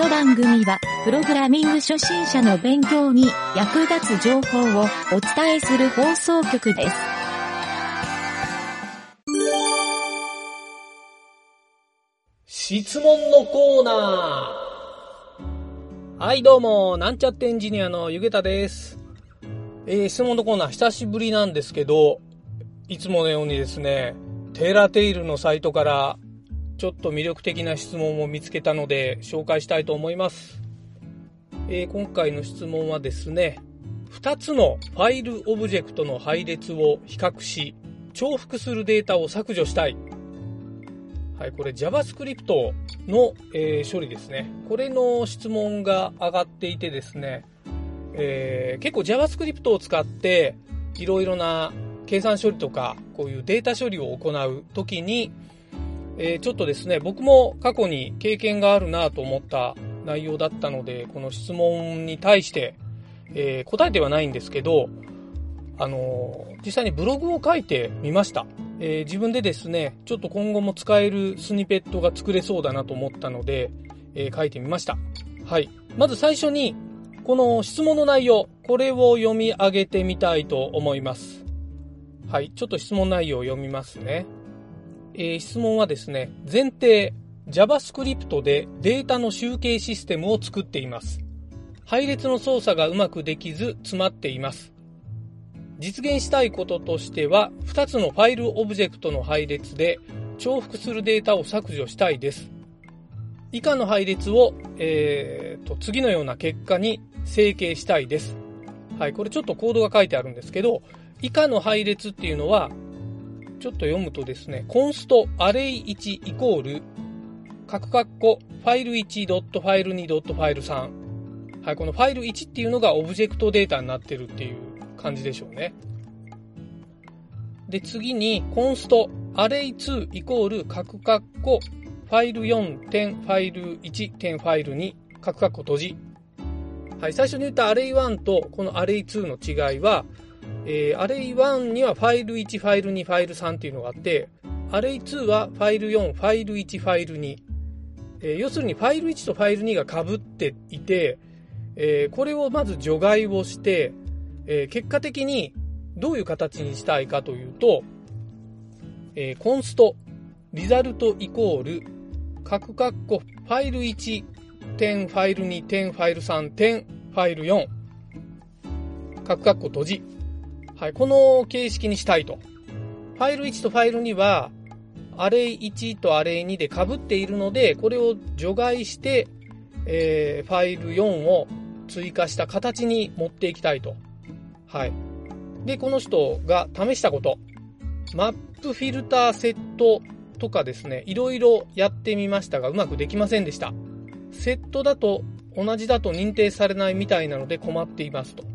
の番組は、プログラミング初心者の勉強に役立つ情報をお伝えする放送局です。質問のコーナー。はい、どうも、なんちゃってエンジニアのゆげたです。えー、質問のコーナー、久しぶりなんですけど、いつものようにですね、テーラテイルのサイトから、ちょっと魅力的な質問を見つけたので、紹介したいと思います。えー、今回の質問はですね、2つのファイルオブジェクトの配列を比較し、重複するデータを削除したい。はい、これ JavaScript の、えー処理ですね。これの質問が上がっていてですね、えー結構 JavaScript を使っていろいろな計算処理とかこういうデータ処理を行うときに、えーちょっとですね、僕も過去に経験があるなと思った内容だったので、この質問に対して、えー答えてはないんですけど、あのー実際にブログを書いてみました。え自分でですね、ちょっと今後も使えるスニペットが作れそうだなと思ったので、え書いてみました。はい。まず最初に、この質問の内容、これを読み上げてみたいと思います。はい。ちょっと質問内容を読みますね。えー質問はですね、前提、JavaScript でデータの集計システムを作っています。配列の操作がうまくできず詰まっています。実現したいこととしては、2つのファイルオブジェクトの配列で重複するデータを削除したいです。以下の配列を、えーと、次のような結果に整形したいです。はい、これちょっとコードが書いてあるんですけど、以下の配列っていうのは、ちょっと読むとですね、コンストアレイ1イコール、カクカッコ、ファイル1ドットファイル2ドットファイル3。はい、このファイル1っていうのがオブジェクトデータになってるっていう感じでしょうね。で、次に、コンスト、アレイ2イコール、カクカッコ、ファイル4点、ファイル1点、ファイル2、カクカッコ閉じ。はい、最初に言ったアレイ1とこのアレイ2の違いは、えーアレイ1にはファイル1、ファイル2、ファイル3っていうのがあって、アレイ2はファイル4、ファイル1、ファイル2。えー要するにファイル1とファイル2が被っていて、えーこれをまず除外をして、えー結果的にどういう形にしたいかというと、えーコンスト、リザルトイコール、各括弧、ファイル1、点、ファイル2、点、ファイル3、点、ファイル4、各括弧閉じ。はい、この形式にしたいと。ファイル1とファイル2は、アレイ1とアレイ2で被っているので、これを除外して、えーファイル4を追加した形に持っていきたいと。はい。で、この人が試したこと。マップフィルターセットとかですね、いろいろやってみましたが、うまくできませんでした。セットだと同じだと認定されないみたいなので困っていますと。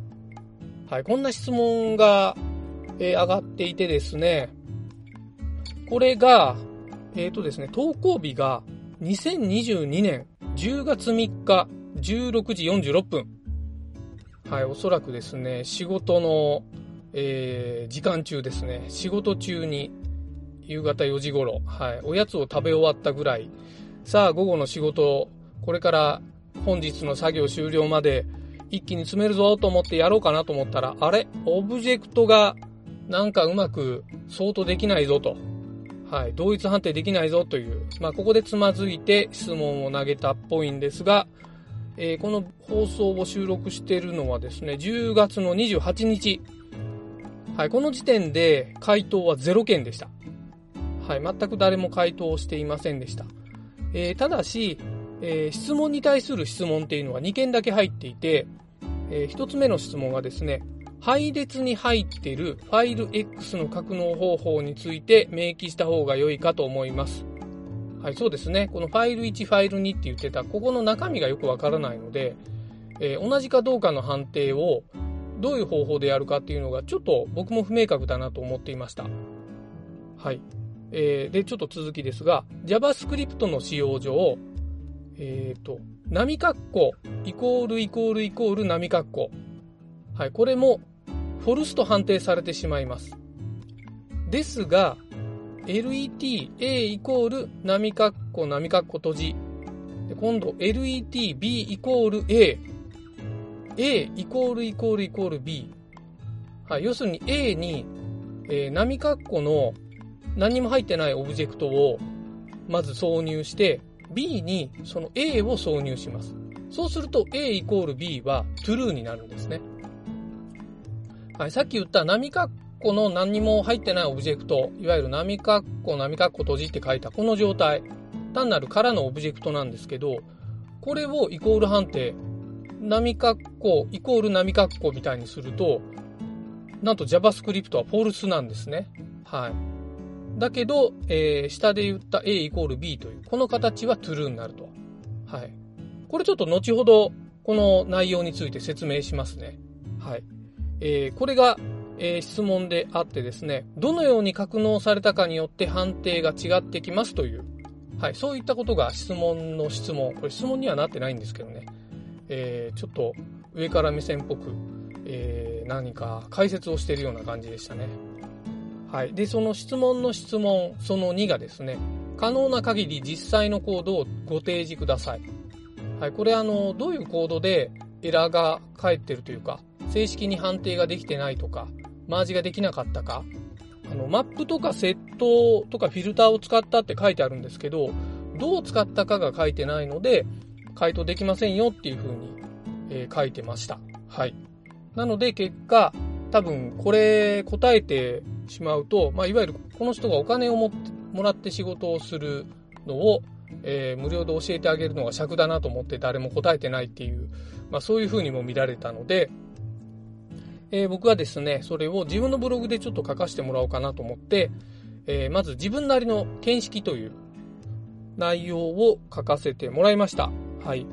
はい、こんな質問が、えー上がっていてですね、これが、えっ、とですね、投稿日が2022年10月3日16時46分。はい、おそらくですね、仕事の、えー時間中ですね、仕事中に夕方4時頃、はい、おやつを食べ終わったぐらい、さあ午後の仕事、これから本日の作業終了まで一気に詰めるぞと思ってやろうかなと思ったら、あれ？オブジェクトがなんかうまくソートできないぞと。はい、同一判定できないぞという、まあ、ここでつまずいて質問を投げたっぽいんですが、えーこの放送を収録しているのはですね、10月の28日。はい、この時点で回答は0件でした。はい、全く誰も回答していませんでした。えーただし、えー質問に対する質問っていうのは2件だけ入っていて、え1つ目の質問がですね、配列に入っているファイル X の格納方法について明記した方が良いかと思います。はい、そうですね。このファイル1、ファイル2って言ってた、ここの中身がよくわからないので、えー同じかどうかの判定をどういう方法でやるかっていうのがちょっと僕も不明確だなと思っていました。はい。えーで、ちょっと続きですが、JavaScript の使用上、えっ、と、波括弧イコールイコールイコール波括弧。はい、これもフォルスと判定されてしまいます。ですが、let a イコール波括弧波括弧閉じで今度 let b イコール a。a イコールイコールイコール b。はい、要するに a に、えー、波括弧の何も入ってないオブジェクトをまず挿入して、b にその a を挿入します。そうすると a イコール b は true になるんですね。はい、さっき言った波括弧の何にも入ってないオブジェクト、いわゆる波括弧、波括弧閉じって書いたこの状態、単なる空のオブジェクトなんですけど、これをイコール判定、波括弧イコール波括弧みたいにすると、なんと JavaScript はフォルスなんですね。はい。だけど、えー、下で言った A イコール B という、この形は true になると。はい。これちょっと後ほど、この内容について説明しますね。はい。えー、これが、えー、質問であってですね、どのように格納されたかによって判定が違ってきますという、はい、そういったことが質問の質問、これ質問にはなってないんですけどね、えー、ちょっと上から目線っぽく、えー、何か解説をしているような感じでしたね。はい。で、その質問の質問、その2がですね、可能な限り実際のコードをご提示ください。はい。これあの、どういうコードでエラーが返ってるというか、正式に判定ができてないとか、マージができなかったか、あの、マップとかセットとかフィルターを使ったって書いてあるんですけど、どう使ったかが書いてないので、回答できませんよっていう風に、えー、書いてました。はい。なので結果、多分これ答えてしまうと、まあ、いわゆるこの人がお金をももらって仕事をするのを、えー、無料で教えてあげるのが尺だなと思って誰も答えてないっていう、まあ、そういう風にも見られたので、えー、僕はですね、それを自分のブログでちょっと書かせてもらおうかなと思って、えー、まず自分なりの見識という内容を書かせてもらいました。はい。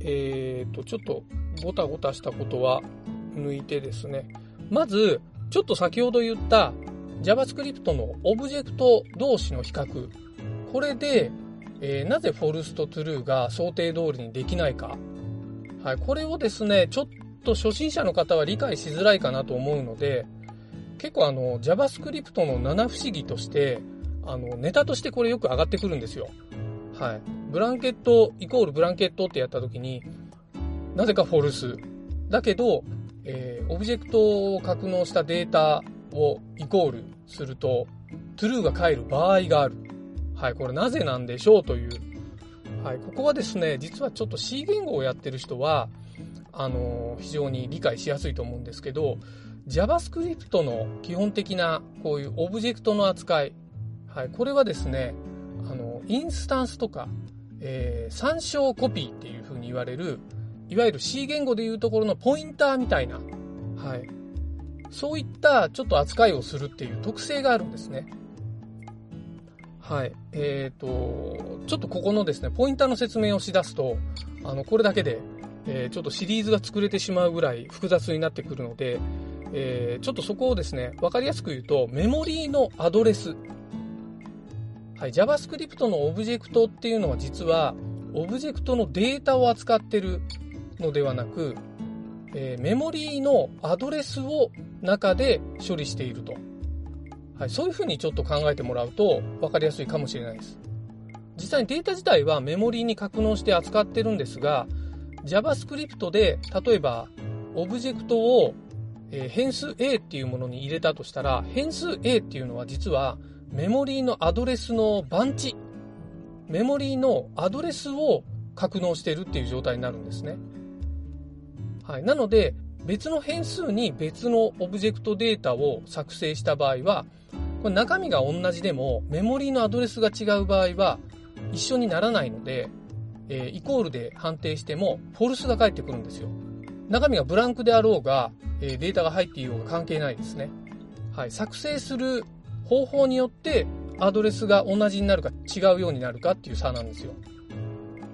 えーと、ちょっとごたごたしたことは抜いてですね、まず、ちょっと先ほど言った JavaScript のオブジェクト同士の比較。これで、えー、なぜ false と true が想定通りにできないか。はい、これをですね、ちょっと初心者の方は理解しづらいかなと思うので、結構あの JavaScript の七不思議として、あのネタとしてこれよく上がってくるんですよ。はい。ブランケットイコールブランケットってやった時に、なぜか false。だけど、えー、オブジェクトを格納したデータをイコールすると、true が返る場合がある。はい、これなぜなんでしょうという。はい、ここはですね、実はちょっと C 言語をやってる人は、あの非常に理解しやすいと思うんですけど JavaScript の基本的なこういうオブジェクトの扱い、はい、これはですねあのインスタンスとか、えー、参照コピーっていうふうに言われるいわゆる C 言語でいうところのポインターみたいな、はい、そういったちょっと扱いをするっていう特性があるんですね。はい。えっ、ー、と、ちょっとここのですね、ポインターの説明をしだすと、あの、これだけでえー、ちょっとシリーズが作れてしまうぐらい複雑になってくるので、えー、ちょっとそこをですね、わかりやすく言うと、メモリーのアドレス。はい、JavaScript のオブジェクトっていうのは実は、オブジェクトのデータを扱ってるのではなく、えー、メモリーのアドレスを中で処理していると。はい、そういうふうにちょっと考えてもらうと分かりやすいかもしれないです。実際にデータ自体はメモリーに格納して扱ってるんですが、JavaScript で、例えば、オブジェクトを、えー、変数 A っていうものに入れたとしたら、変数 A っていうのは実はメモリーのアドレスの番地、メモリーのアドレスを格納しているっていう状態になるんですね。はい。なので、別の変数に別のオブジェクトデータを作成した場合は、これ中身が同じでもメモリーのアドレスが違う場合は一緒にならないので、えー、イコールで判定しても、フォルスが返ってくるんですよ。中身がブランクであろうが、えー、データが入っていようが関係ないですね。はい。作成する方法によって、アドレスが同じになるか違うようになるかっていう差なんですよ。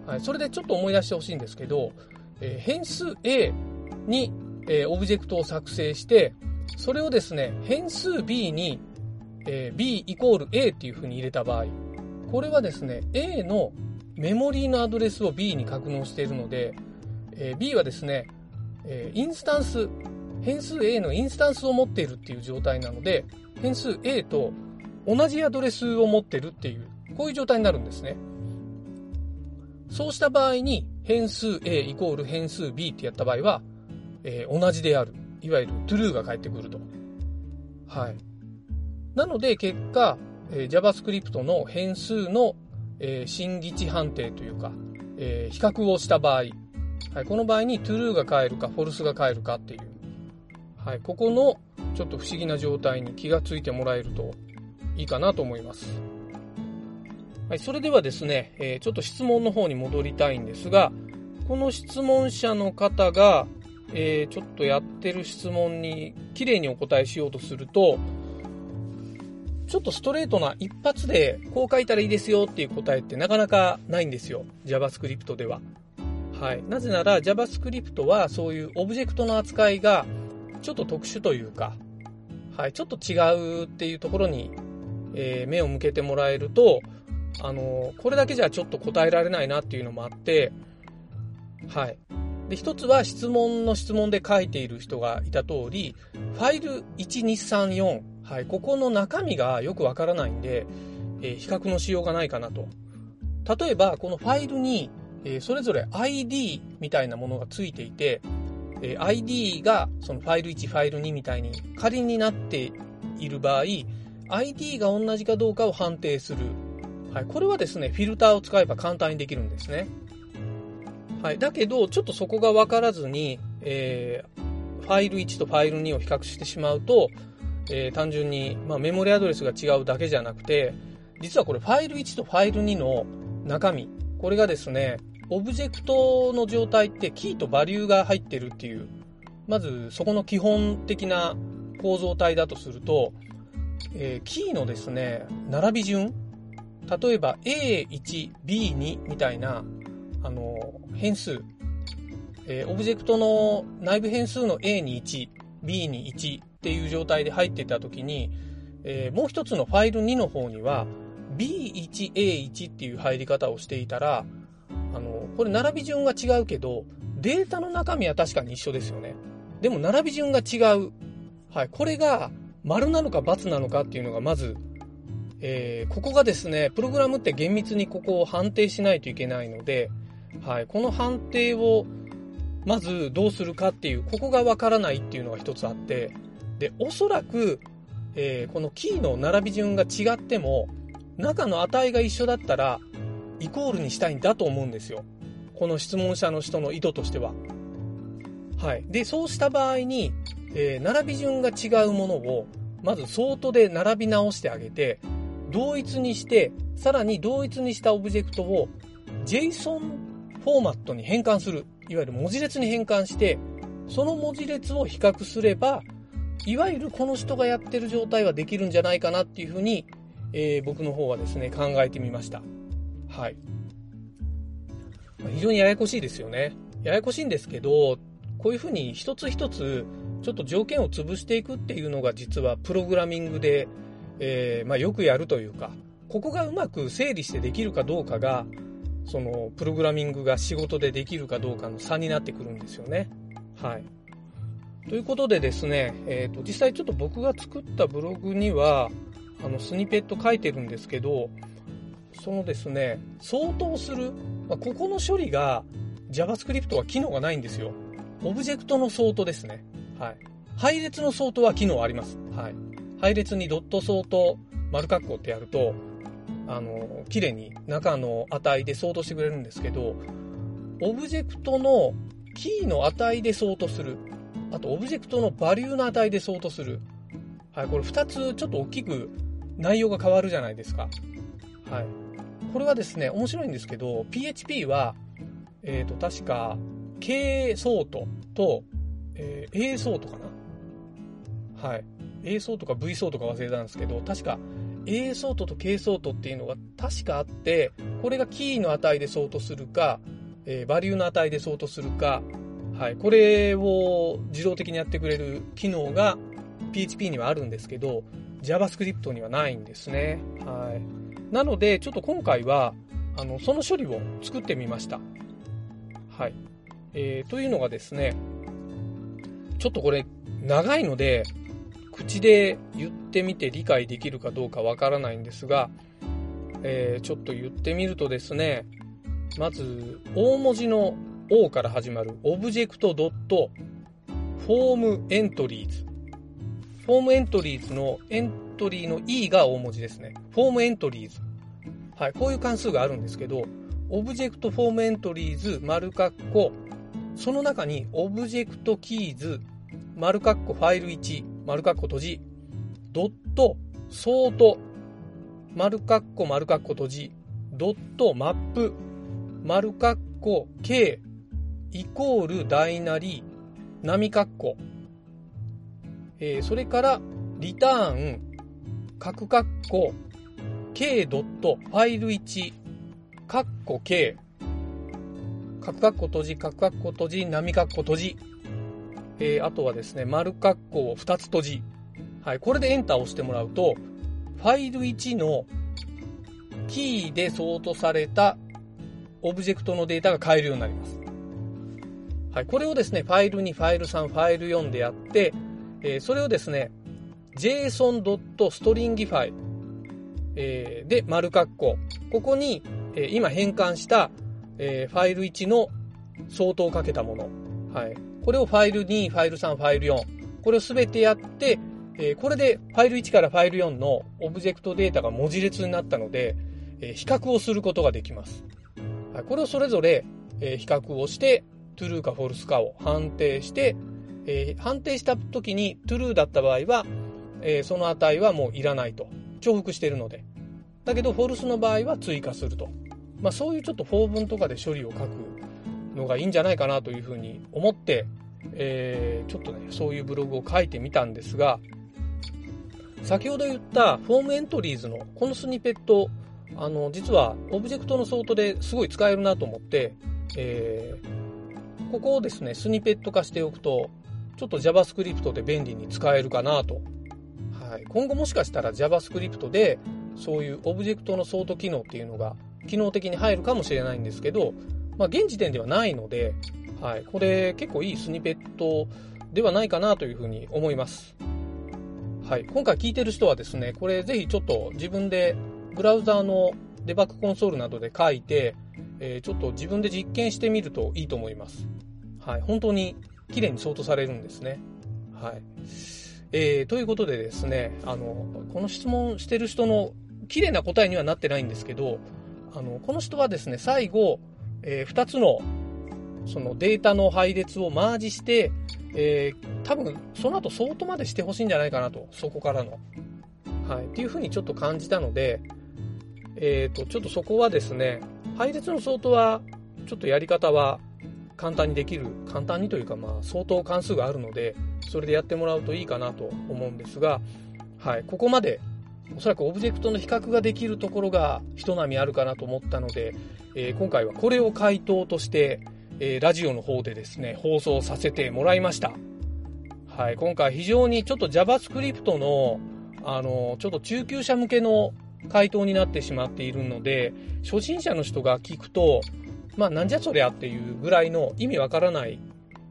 はい。それでちょっと思い出してほしいんですけど、えー、変数 A に、えー、オブジェクトを作成して、それをですね、変数 B に、えー、B イコール A っていう風に入れた場合、これはですね、A のメモリーのアドレスを B に格納しているので、えー、B はですね、えー、インスタンス、変数 A のインスタンスを持っているっていう状態なので、変数 A と同じアドレスを持ってるっていう、こういう状態になるんですね。そうした場合に変数 A イコール変数 B ってやった場合は、えー、同じである。いわゆる true が返ってくると。はい。なので結果、えー、JavaScript の変数の、えー、新義値判定というか、えー、比較をした場合、はい、この場合に true が返るか false が返るかっていう、はい、ここのちょっと不思議な状態に気がついてもらえるといいかなと思います。はい、それではですね、えー、ちょっと質問の方に戻りたいんですが、この質問者の方が、えー、ちょっとやってる質問に綺麗にお答えしようとすると、ちょっとストレートな一発でこう書いたらいいですよっていう答えってなかなかないんですよ。JavaScript では。はい。なぜなら JavaScript はそういうオブジェクトの扱いがちょっと特殊というか、はい、ちょっと違うっていうところに、えー、目を向けてもらえると、あのこれだけじゃちょっと答えられないなっていうのもあって、はい。で、一つは質問の質問で書いている人がいた通り、ファイル1234、はい、ここの中身がよくわからないんで、えー、比較のしようがないかなと。例えば、このファイルに、えー、それぞれ ID みたいなものがついていて、えー、ID がそのファイル1、ファイル2みたいに仮になっている場合、ID が同じかどうかを判定するはい、これはですね、フィルターを使えば簡単にできるんですね。はい、だけど、ちょっとそこが分からずに、えー、ファイル1とファイル2を比較してしまうと、えー、単純に、まあ、メモリアドレスが違うだけじゃなくて、実はこれファイル1とファイル2の中身、これがですね、オブジェクトの状態ってキーとバリューが入ってるっていう、まずそこの基本的な構造体だとすると、えー、キーのですね、並び順、例えば A1、B2 みたいな、あの、変数、えー、オブジェクトの内部変数の A に1、B に1っていう状態で入ってたときに、えー、もう一つのファイル2の方には B1、A1 っていう入り方をしていたら、あの、これ並び順が違うけど、データの中身は確かに一緒ですよね。でも並び順が違う。はい。これが丸なのか×なのかっていうのがまずえー、ここがですね、プログラムって厳密にここを判定しないといけないので、はい、この判定をまずどうするかっていう、ここがわからないっていうのが一つあって、で、おそらく、えー、このキーの並び順が違っても、中の値が一緒だったら、イコールにしたいんだと思うんですよ。この質問者の人の意図としては。はい。で、そうした場合に、えー、並び順が違うものを、まずソートで並び直してあげて、同一にして、さらに同一にしたオブジェクトを JSON フォーマットに変換する。いわゆる文字列に変換して、その文字列を比較すれば、いわゆるこの人がやってる状態はできるんじゃないかなっていうふうに、えー、僕の方はですね、考えてみました。はい。非常にややこしいですよね。ややこしいんですけど、こういうふうに一つ一つちょっと条件を潰していくっていうのが実はプログラミングでえー、まあ、よくやるというか、ここがうまく整理してできるかどうかが、その、プログラミングが仕事でできるかどうかの差になってくるんですよね。はい。ということでですね、え、ー、と、実際ちょっと僕が作ったブログには、あの、スニペット書いてるんですけど、そのですね、相当する、まあ、ここの処理が JavaScript は機能がないんですよ。オブジェクトの相当ですね。はい。配列の相当は機能あります。はい。配列にドットソート丸括弧ってやると、あの、綺麗に中の値でソートしてくれるんですけど、オブジェクトのキーの値でソートする。あと、オブジェクトのバリューの値でソートする。はい、これ2つちょっと大きく内容が変わるじゃないですか。はい。これはですね、面白いんですけど、PHP は、えっ、ー、と、確か、K ソートと、えー、A ソートかなはい。A ソートか V ソートか忘れたんですけど、確か A ソートと K ソートっていうのが確かあって、これがキーの値でソートするか、えー、バリューの値でソートするか、はい、これを自動的にやってくれる機能が PHP にはあるんですけど、JavaScript にはないんですね。はい。なので、ちょっと今回は、あの、その処理を作ってみました。はい。えー、というのがですね、ちょっとこれ、長いので、口で言ってみて理解できるかどうかわからないんですが、えー、ちょっと言ってみるとですね、まず、大文字の O から始まる Object.fromEntries。fromEntries のエントリーの E が大文字ですね。 fromEntries。はい、こういう関数があるんですけど、 Object fromEntries、丸括弧、その中に Object keys、丸括弧ファイル1、丸括弧閉じ、ドット、ソート、丸括弧丸括弧閉じ、ドット、マップ、丸括弧 K、イコール大なり、波括弧、えー、それから、リターン、角括弧、k ドット、ファイル1、括弧 k、角括弧閉じ、角括弧閉じ、波括弧閉じ、えー、あとはですね、丸括弧を2つ閉じ。はい、これでエンターを押してもらうと、ファイル1のキーでソートされたオブジェクトのデータが変えるようになります。はい、これをですね、ファイル2、ファイル3、ファイル4でやって、えー、それをですね、json.stringify、えー、で、丸括弧。ここに、えー、今変換した、えー、ファイル1の相当をかけたもの。はい。これをファイル2、ファイル3、ファイル4。これをすべてやって、えー、これでファイル1からファイル4のオブジェクトデータが文字列になったので、えー、比較をすることができます。はい、これをそれぞれ、えー、比較をして、true か false かを判定して、えー、判定した時に true だった場合は、えー、その値はもういらないと。重複しているので。だけど、false の場合は追加すると。まあ、そういうちょっと法文とかで処理を書くのがいいんじゃないかなというふうに思って、えー、ちょっとね、そういうブログを書いてみたんですが、先ほど言ったフォームエントリーズのこのスニペット、あの、実はオブジェクトのソートですごい使えるなと思って、えー、ここをですね、スニペット化しておくと、ちょっと JavaScript で便利に使えるかなと。はい。今後もしかしたら JavaScript でそういうオブジェクトのソート機能っていうのが機能的に入るかもしれないんですけど、まあ現時点ではないので、はい。これ結構いいスニペットではないかなというふうに思います。はい。今回聞いてる人はですね、これぜひちょっと自分でブラウザーのデバッグコンソールなどで書いて、えー、ちょっと自分で実験してみるといいと思います。はい。本当に綺麗にソートされるんですね。はい。えー、ということでですね、あの、この質問してる人の綺麗な答えにはなってないんですけど、あの、この人はですね、最後、えー、2つの、そのデータの配列をマージして、えー、多分、その後ソートまでしてほしいんじゃないかなと、そこからの。はい。っていうふうにちょっと感じたので、え、ー、と、ちょっとそこはですね、配列のソートは、ちょっとやり方は簡単にできる、簡単にというか、まあ、相当関数があるので、それでやってもらうといいかなと思うんですが、はい、ここまで、おそらくオブジェクトの比較ができるところが人並みあるかなと思ったので、えー、今回はこれを回答として、えー、ラジオの方でですね、放送させてもらいました。はい、今回非常にちょっと JavaScript の、あの、ちょっと中級者向けの回答になってしまっているので、初心者の人が聞くと、まあなんじゃそりゃっていうぐらいの意味わからない、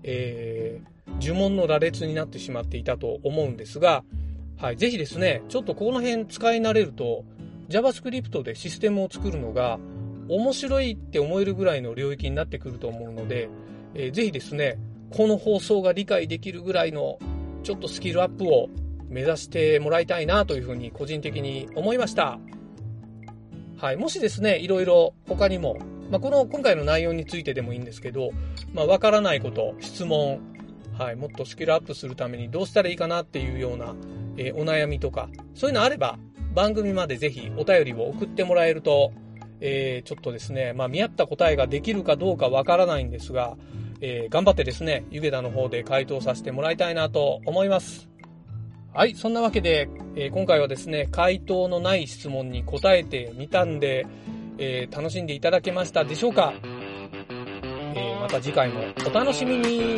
えー、呪文の羅列になってしまっていたと思うんですが、はい、ぜひですね、ちょっとこの辺使い慣れると、JavaScript でシステムを作るのが面白いって思えるぐらいの領域になってくると思うので、えー、ぜひですね、この放送が理解できるぐらいのちょっとスキルアップを目指してもらいたいなというふうに個人的に思いました。はい。もしですね、いろいろ他にもまあ、この今回の内容についてでもいいんですけど、まあ、わからないこと、質問、はい、もっとスキルアップするためにどうしたらいいかなっていうような、えー、お悩みとか、そういうのあれば、番組までぜひお便りを送ってもらえると、えー、ちょっとですね、まあ、見合った答えができるかどうかわからないんですが、えー、頑張ってですね、ゆげたの方で回答させてもらいたいなと思います。はい、そんなわけで、えー、今回はですね、回答のない質問に答えてみたんで、えー、楽しんでいただけましたでしょうか、え、また次回もお楽しみに。